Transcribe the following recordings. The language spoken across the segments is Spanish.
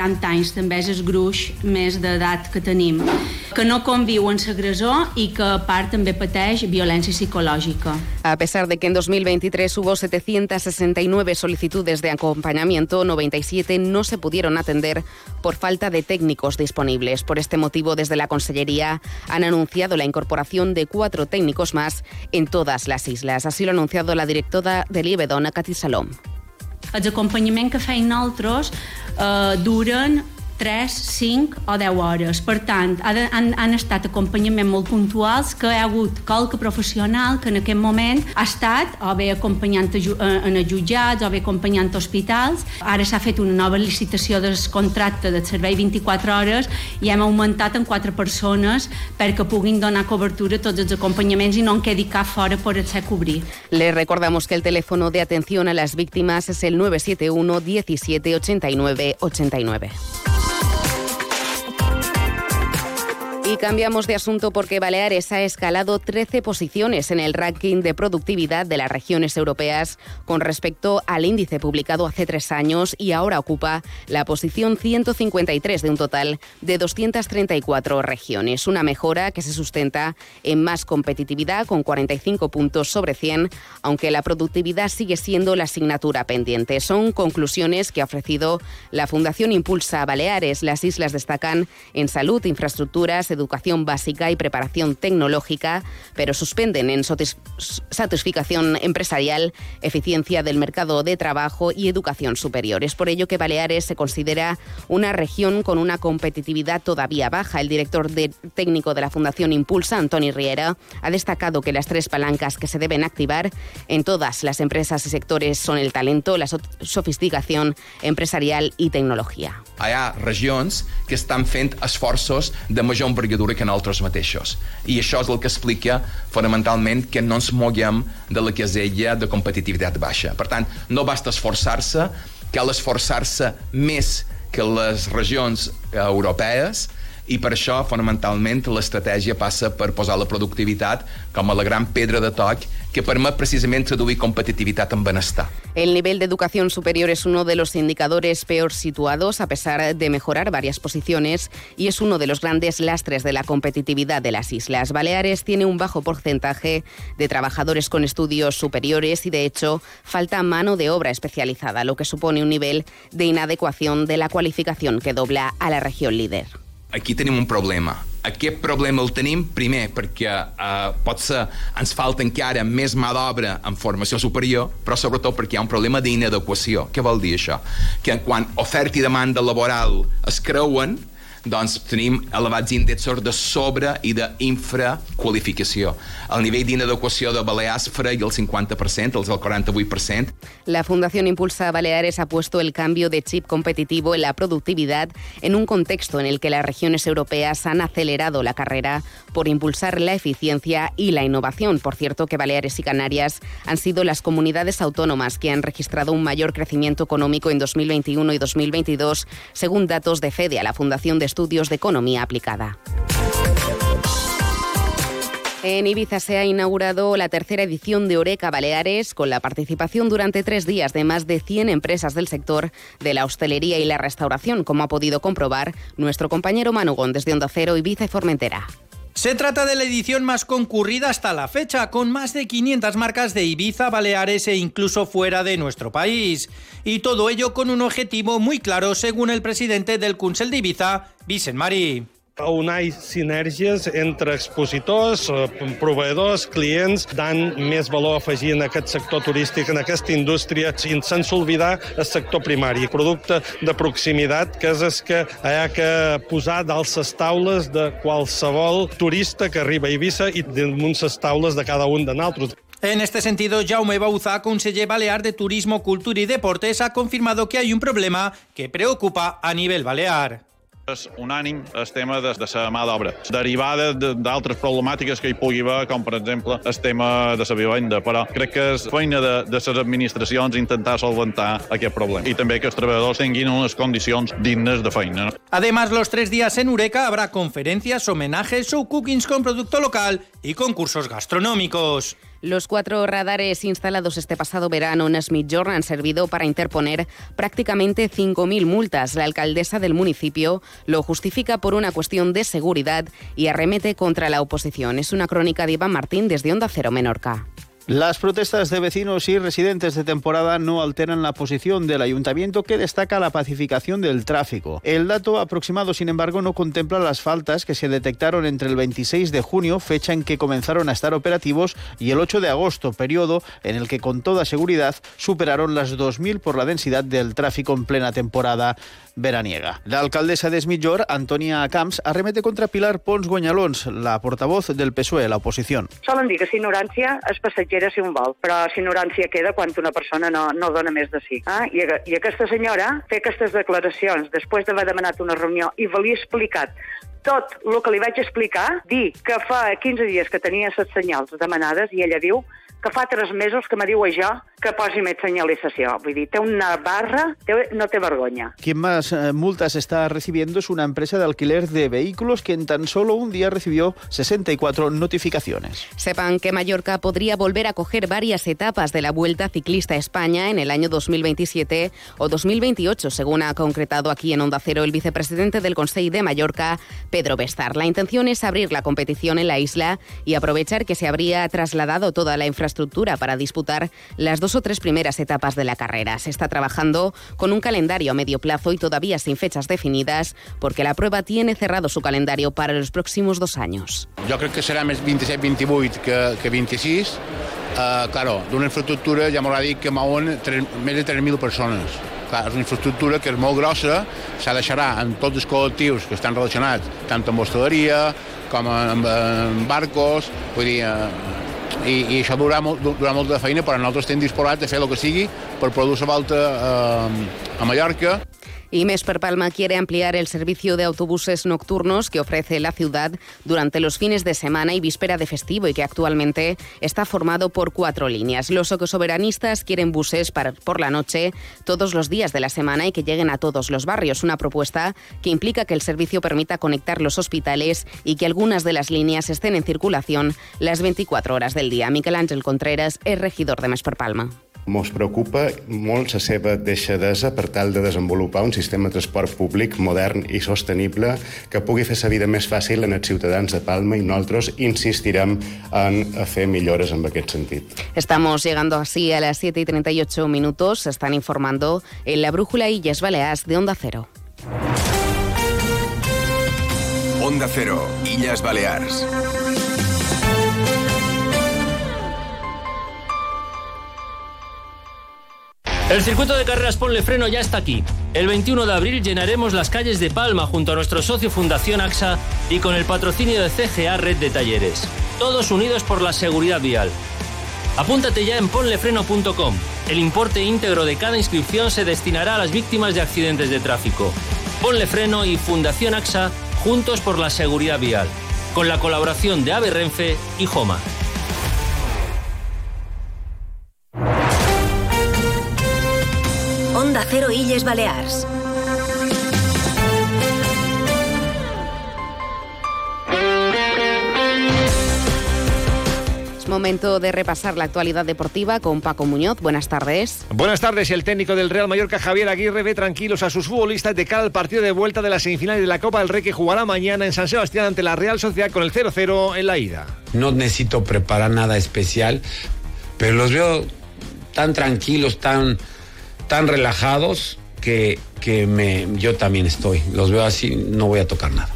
40 anys també és el gruix més d'edat que tenim, que no conviu amb l'agressor i que a part també pateix violència psicològica. A pesar de que en 2023 hubo 769 solicitudes de acompañamiento, 97 no se pudieron atender por falta de técnicos disponibles. Por este motivo, desde la Consellería han anunciado la incorporación de cuatro técnicos más en todas las islas. Así lo ha anunciado la directora de l'IBEDON, Cati Salom. Els acompanyaments que feien nosaltres eh, duren 3, 5 o 10 hores. Per tant, han, han estat acompanyaments molt puntuals que hi ha hagut qualque professional que en aquest moment ha estat o bé acompanyant eh, en els jutjats o bé acompanyant hospitals. Ara s'ha fet una nova licitació del contracte del servei 24 hores i hem augmentat en 4 persones perquè puguin donar cobertura a tots els acompanyaments i no en quedi cap fora per ser cobrir. Le recordamos que el teléfono de atención a las víctimas es el 971 17 89 89. Y cambiamos de asunto porque Baleares ha escalado 13 posiciones en el ranking de productividad de las regiones europeas con respecto al índice publicado hace tres años y ahora ocupa la posición 153 de un total de 234 regiones. Una mejora que se sustenta en más competitividad con 45 puntos sobre 100, aunque la productividad sigue siendo la asignatura pendiente. Son conclusiones que ha ofrecido la Fundación Impulsa Baleares. Las islas destacan en salud, infraestructuras, educación básica y preparación tecnológica, pero suspenden en satisfacción empresarial, eficiencia del mercado de trabajo y educación superior. Es por ello que Baleares se considera una región con una competitividad todavía baja. El director técnico de la Fundación Impulsa, Antoni Riera, ha destacado que las tres palancas que se deben activar en todas las empresas y sectores son el talento, la sofisticación empresarial y tecnología. Hay regions que están fent esforços de mayor envergadura que nosaltres mateixos. I això és el que explica fonamentalment que no ens moguem de la casella de competitivitat baixa. Per tant, no basta esforçar-se, cal esforçar-se més que les regions europees i per això, fonamentalment, l'estratègia passa per posar la productivitat com a la gran pedra de toc que permet precisamente traduir competitividad en bienestar. El nivel de educación superior es uno de los indicadores peor situados a pesar de mejorar varias posiciones y es uno de los grandes lastres de la competitividad de las islas. Baleares tiene un bajo porcentaje de trabajadores con estudios superiores y de hecho falta mano de obra especializada, lo que supone un nivel de inadecuación de la cualificación que dobla a la región líder. Aquí tenim un problema. Aquest problema el tenim, primer, perquè eh, pot ser ens falta encara més mà d'obra en formació superior, però sobretot perquè hi ha un problema d'inadequació. Què vol dir això? Que quan oferta i demanda laboral es creuen, doncs tenim elevats índexs de sobre i d'infraqualificació. El nivell d'inadequació de Balears freia el 50%, els del 48%. La Fundación Impulsa Baleares ha puesto el cambio de chip competitivo en la productividad en un contexto en el que las regiones europeas han acelerado la carrera por impulsar la eficiencia y la innovación. Por cierto, que Baleares y Canarias han sido las comunidades autónomas que han registrado un mayor crecimiento económico en 2021 y 2022, según datos de FEDE, a la Fundación de Estudios de Economía Aplicada. En Ibiza se ha inaugurado la tercera edición de Oreca Baleares con la participación durante tres días de más de 100 empresas del sector de la hostelería y la restauración, como ha podido comprobar nuestro compañero Manugón desde Onda Cero, Ibiza y Formentera. Se trata de la edición más concurrida hasta la fecha, con más de 500 marcas de Ibiza, Baleares e incluso fuera de nuestro país. Y todo ello con un objetivo muy claro, según el presidente del Consell de Ibiza, Vicent Mari. Unir sinergies entre expositors, eh, proveïdors, clients, dant més valor afegit en aquest sector turístic, en aquesta indústria, sense oblidar el sector primari, producte de proximitat, que és el que hi ha que posar dalt les taules de qualsevol turista que arriba a Eivissa i damunt les taules de cada un de nosaltres. En este sentido, Jaume Bauza, conseller balear de Turismo, Cultura y Deportes, ha confirmado que hay un problema que preocupa a nivel balear. És unànim el tema de, de la mà d'obra, derivada d'altres problemàtiques que hi pugui haver, com per exemple el tema de la vivenda, però crec que és feina de, de les administracions intentar solventar aquest problema i també que els treballadors tinguin unes condicions dignes de feina. Además, los tres días en Ureca habrá conferencias, homenajes, show cookings con producto local y concursos gastronómicos. Los cuatro radares instalados este pasado verano en Smith-Jordan han servido para interponer prácticamente 5.000 multas. La alcaldesa del municipio lo justifica por una cuestión de seguridad y arremete contra la oposición. Es una crónica de Iván Martín desde Onda Cero Menorca. Las protestas de vecinos y residentes de temporada no alteran la posición del ayuntamiento que destaca la pacificación del tráfico. El dato aproximado, sin embargo, no contempla las faltas que se detectaron entre el 26 de junio, fecha en que comenzaron a estar operativos, y el 8 de agosto, periodo en el que con toda seguridad superaron las 2.000 por la densidad del tráfico en plena temporada veraniega. La alcaldesa de Antonia Camps, arremete contra Pilar Pons Guanyalons, la portavoz del PSOE, la oposición. Solen dir que si ignorància és passatgera si un vol, però si ignorància queda quan una persona no, no dona més de si. Ah? I, I aquesta senyora fer aquestes declaracions després d'haver demanat una reunió i valia explicat tot el que li vaig explicar, dir que fa 15 dies que tenia set senyals demanades i ella diu que fa tres mesos que me diu això que posi més señalización. Vull dir, té una barra, té, no té vergonya. Quien más eh, multas está recibiendo es una empresa de alquiler de vehículos que en tan solo un día recibió 64 notificaciones. Sepan que Mallorca podría volver a coger varias etapas de la Vuelta Ciclista a España en el año 2027 o 2028, según ha concretado aquí en Onda Cero el vicepresidente del Consejo de Mallorca, Pedro Bestar. La intención es abrir la competición en la isla y aprovechar que se habría trasladado toda la infraestructura para disputar las dos o tres primeras etapas de la carrera. Se está trabajando con un calendario a medio plazo y todavía sin fechas definidas, porque la prueba tiene cerrado su calendario para los próximos dos años. Jo crec que serà més 27-28 que, que 26. Uh, claro, d'una infraestructura, ja m'haurà dit que mouen 3, més de 3.000 persones. Clar, és una infraestructura que és molt grossa, s'ha de xerrar amb tots els col·lectius que estan relacionats, tant amb hostaleria com amb, amb barcos, vull dir, uh, i, i això durarà, molt, durarà molta feina, però nosaltres estem disposats a fer el que sigui per produir la volta eh, a Mallorca. Y Mesper Palma quiere ampliar el servicio de autobuses nocturnos que ofrece la ciudad durante los fines de semana y víspera de festivo y que actualmente está formado por cuatro líneas. Los soberanistas quieren buses por la noche todos los días de la semana y que lleguen a todos los barrios. Una propuesta que implica que el servicio permita conectar los hospitales y que algunas de las líneas estén en circulación las 24 horas del día. Miquel Ángel Contreras es regidor de Mesper Palma. Mos preocupa molt la seva deixadesa per tal de desenvolupar un sistema de transport públic modern i sostenible que pugui fer la vida més fàcil en els ciutadans de Palma i nosaltres insistirem en fer millores en aquest sentit. Estamos llegando así a las 7 y 38 minutos. Se están informando en la Brújula Illes Baleares de Onda Cero. Onda Cero, Illes Balears. El circuito de carreras Ponle Freno ya está aquí. El 21 de abril llenaremos las calles de Palma junto a nuestro socio Fundación AXA y con el patrocinio de CGA Red de Talleres. Todos unidos por la seguridad vial. Apúntate ya en ponlefreno.com. El importe íntegro de cada inscripción se destinará a las víctimas de accidentes de tráfico. Ponle Freno y Fundación AXA juntos por la seguridad vial. Con la colaboración de Ave Renfe y Joma. Onda Cero Illes Balears. Es momento de repasar la actualidad deportiva con Paco Muñoz. Buenas tardes. Buenas tardes. El técnico del Real Mallorca, Javier Aguirre, ve tranquilos a sus futbolistas de cara al partido de vuelta de la semifinal de la Copa del Rey que jugará mañana en San Sebastián ante la Real Sociedad con el 0-0 en la ida. No necesito preparar nada especial, pero los veo tan tranquilos, tan tan relajados que, que me, yo también estoy. Los veo así, no voy a tocar nada.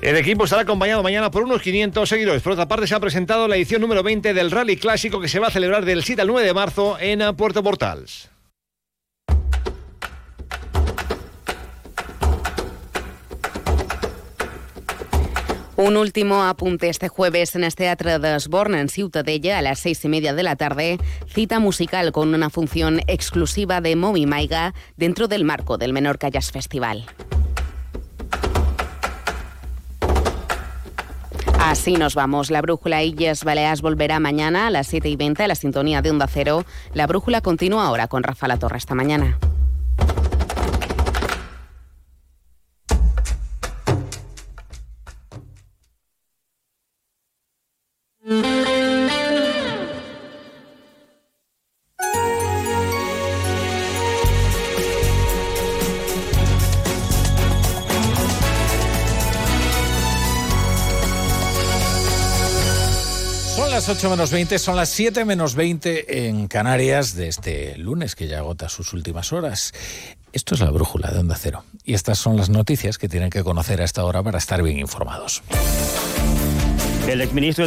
El equipo estará acompañado mañana por unos 500 seguidores. Por otra parte, se ha presentado la edición número 20 del Rally Clásico que se va a celebrar del 7 al 9 de marzo en Puerto Portals. Un último apunte este jueves en el Teatro de Osborne en Ciutadella a las seis y media de la tarde, cita musical con una función exclusiva de Momi Maiga dentro del marco del Menorca Jazz Festival. Así nos vamos. La brújula Illes Baleas volverá mañana a las 7 y 20 a la sintonía de Onda Cero. La brújula continúa ahora con Rafa La Torre. Hasta mañana. Las 8 menos 20, son las 7 menos 20 en Canarias de este lunes que ya agota sus últimas horas. Esto es la brújula de Onda Cero. Y estas son las noticias que tienen que conocer a esta hora para estar bien informados. El exministro